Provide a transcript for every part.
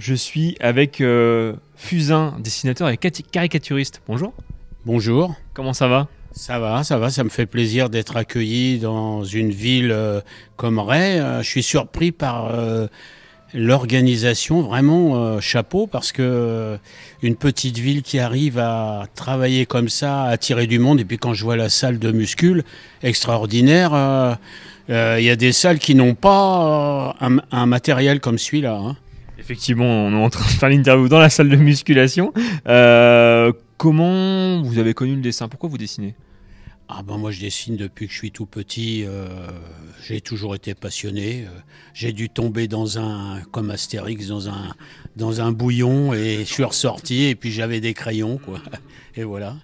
Je suis avec euh, Fusain, dessinateur et caricaturiste. Bonjour. Bonjour. Comment ça va? Ça va, ça va. Ça me fait plaisir d'être accueilli dans une ville euh, comme Ray. Euh, je suis surpris par l'organisation, vraiment chapeau, parce que une petite ville qui arrive à travailler comme ça, à attirer du monde. Et puis quand je vois la salle de muscule, extraordinaire. Il y a des salles qui n'ont pas un, matériel comme celui-là. Hein. Effectivement, on est en train de faire l'interview dans la salle de musculation. Euh, comment vous avez connu le dessin? Pourquoi vous dessinez? Ah ben moi je dessine depuis que je suis tout petit. Euh, j'ai toujours été passionné. Euh, j'ai dû tomber dans un comme Astérix dans un dans un bouillon et je suis ressorti et puis j'avais des crayons quoi. Et voilà.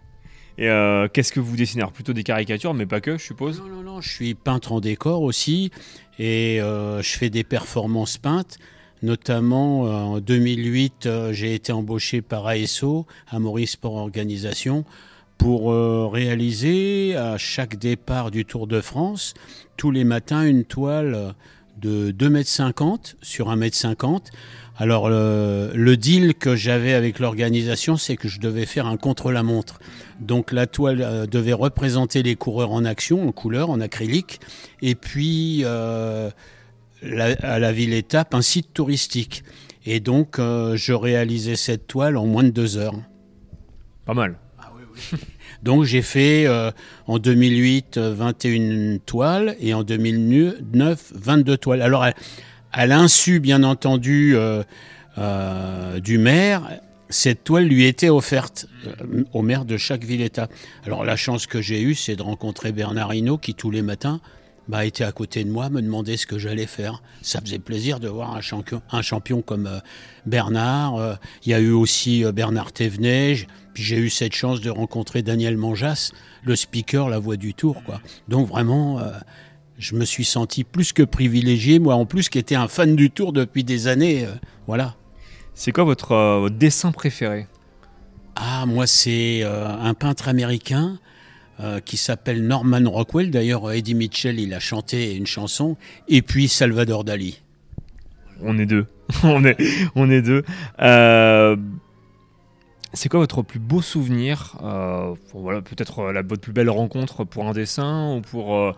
Et qu'est-ce que vous dessinez? Alors plutôt des caricatures, mais pas que, je suppose. Non non non, je suis peintre en décor aussi et je fais des performances peintes. Notamment euh, en 2008, euh, j'ai été embauché par ASO, Maurice Sport Organisation, pour euh, réaliser à chaque départ du Tour de France, tous les matins, une toile de 2,50 m sur 1,50 m. Alors le, deal que j'avais avec l'organisation, c'est que je devais faire un contre-la-montre. Donc la toile devait représenter les coureurs en action, en couleur, en acrylique, et puis à la ville étape un site touristique. Et donc, euh, je réalisais cette toile en moins de deux heures. Pas mal. Ah donc, j'ai fait euh, en 2008 21 toiles et en 2009 22 toiles. Alors, à, l'insu, bien entendu, euh, du maire, cette toile lui était offerte au maire de chaque ville-état. Alors, la chance que j'ai eue, c'est de rencontrer Bernard Hinault qui, tous les matins, bah, était à côté de moi, me demandait ce que j'allais faire. Ça faisait plaisir de voir un champion, un champion comme euh, Bernard. Euh, il y a eu aussi euh, Bernard Thévenet. Puis j'ai eu cette chance de rencontrer Daniel Manjas, le speaker, la voix du tour. Quoi. Donc vraiment, je me suis senti plus que privilégié, moi en plus qui était un fan du tour depuis des années. voilà. C'est quoi votre, votre, dessin préféré? Ah, moi c'est un peintre américain euh, qui s'appelle Norman Rockwell. D'ailleurs, Eddie Mitchell, il a chanté une chanson. Et puis Salvador Dali. On est deux. on, est, on est deux. Euh, c'est quoi votre plus beau souvenir euh, voilà, Peut-être la, votre plus belle rencontre pour un dessin ou pour...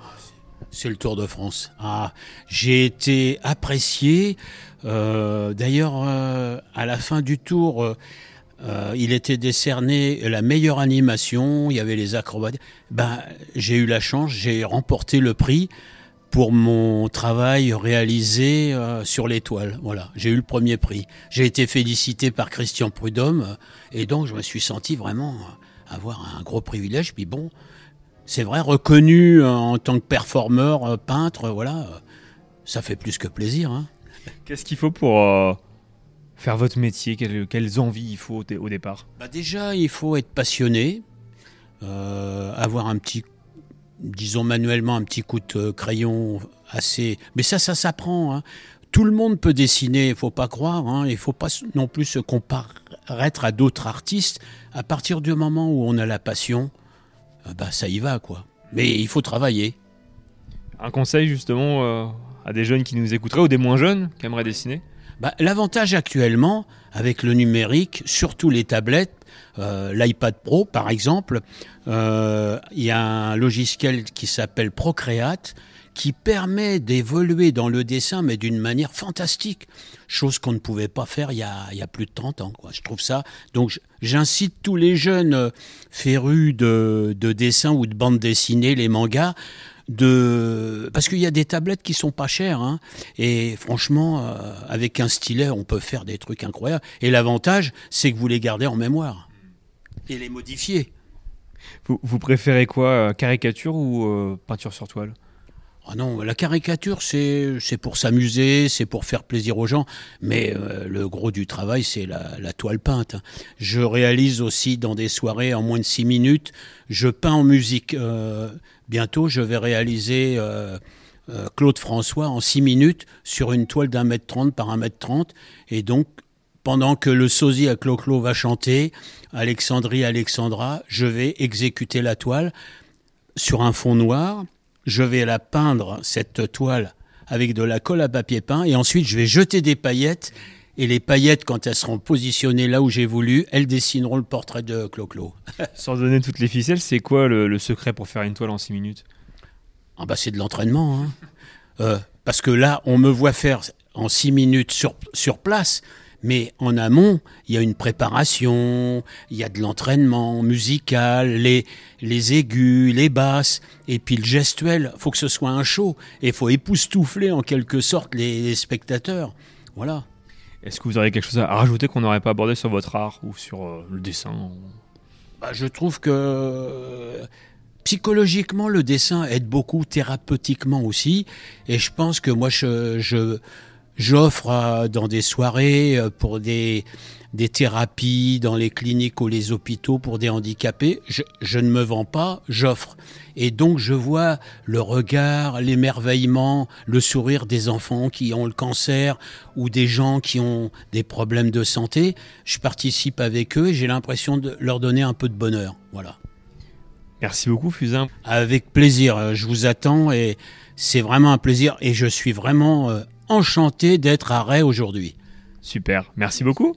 C'est le Tour de France. Ah, j'ai été apprécié. D'ailleurs, à la fin du Tour, euh, il était décerné la meilleure animation, il y avait les acrobates. Ben, j'ai eu la chance, j'ai remporté le prix pour mon travail réalisé euh, sur l'étoile. Voilà, j'ai eu le premier prix. J'ai été félicité par Christian Prudhomme et donc je me suis senti vraiment avoir un gros privilège. Puis bon, c'est vrai, reconnu en tant que performeur, peintre, voilà, ça fait plus que plaisir. Hein. Qu'est-ce qu'il faut pour euh, faire votre métier quelles, envies il faut au, départ? Bah Déjà, il faut être passionné, euh, avoir un petit, disons manuellement, un petit coup de crayon assez. Mais ça, ça s'apprend. Hein. Tout le monde peut dessiner, il faut pas croire. Hein. Il faut pas non plus se comparer à d'autres artistes. À partir du moment où on a la passion, euh, bah ça y va quoi. Mais il faut travailler. Un conseil justement euh, à des jeunes qui nous écouteraient ou des moins jeunes qui aimeraient dessiner? Bah, L'avantage actuellement, avec le numérique, surtout les tablettes, euh, l'iPad Pro par exemple, euh, il y a un logiciel qui s'appelle Procreate qui permet d'évoluer dans le dessin, mais d'une manière fantastique. Chose qu'on ne pouvait pas faire il y a, plus de 30 ans. Je trouve ça. Donc j'incite tous les jeunes euh, férus de, de dessin ou de bande dessinée, les mangas, de parce qu'il y a des tablettes qui sont pas chères hein. et franchement euh, avec un stylet on peut faire des trucs incroyables et l'avantage c'est que vous les gardez en mémoire et les modifier. Vous, préférez quoi euh, caricature ou euh, peinture sur toile? Ah non, la caricature, c'est pour s'amuser, c'est pour faire plaisir aux gens, mais le gros du travail, c'est la, toile peinte. Je réalise aussi dans des soirées en moins de six minutes, je peins en musique. Bientôt, je vais réaliser euh, euh, Claude François en 6 minutes sur une toile d'un mètre trente par un mètre trente. Et donc, pendant que le sosie à Clo-Clo va chanter, Alexandrie, Alexandra, je vais exécuter la toile sur un fond noir. Je vais la peindre, cette toile, avec de la colle à papier peint. Et ensuite, je vais jeter des paillettes Et les paillettes, quand elles seront positionnées là où j'ai voulu, elles dessineront le portrait de Clo-Clo. Sans donner toutes les ficelles, c'est quoi le, secret pour faire une toile en 6 minutes? Ah bah C'est de l'entraînement. Hein. Euh, parce que là, on me voit faire en 6 minutes sur, sur place. Mais en amont, il y a une préparation, il y a de l'entraînement musical, les, les aigus, les basses, et puis le gestuel. Il faut que ce soit un show, et il faut époustoufler en quelque sorte les, spectateurs. Voilà. Est-ce que vous auriez quelque chose à rajouter qu'on n'aurait pas abordé sur votre art ou sur euh, le dessin bah, Je trouve que psychologiquement, le dessin aide beaucoup, thérapeutiquement aussi. Et je pense que moi, je, J'offre euh, dans des soirées euh, pour des, des thérapies dans les cliniques ou les hôpitaux pour des handicapés. Je, je ne me vends pas, j'offre. Et donc je vois le regard, l'émerveillement, le sourire des enfants qui ont le cancer ou des gens qui ont des problèmes de santé. Je participe avec eux et j'ai l'impression de leur donner un peu de bonheur. Voilà. Merci beaucoup, Fusain. Avec plaisir. Je vous attends et c'est vraiment un plaisir et je suis vraiment euh, enchanté d'être à Ray aujourd'hui. Super, merci beaucoup.